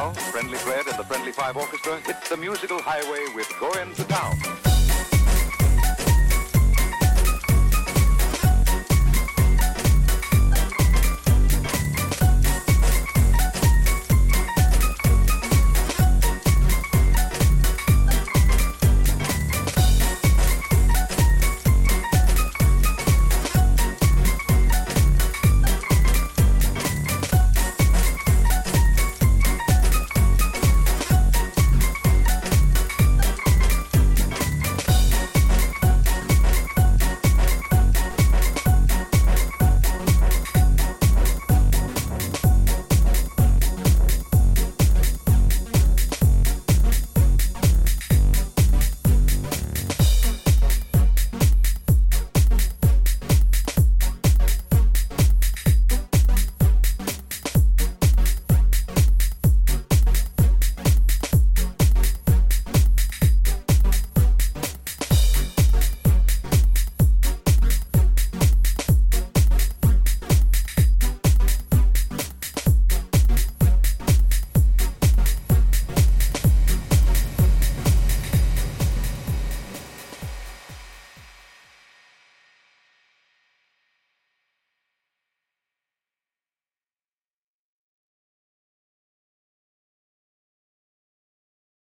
Now, Friendly Fred and the Friendly Five Orchestra, hit the musical highway with Going to Town.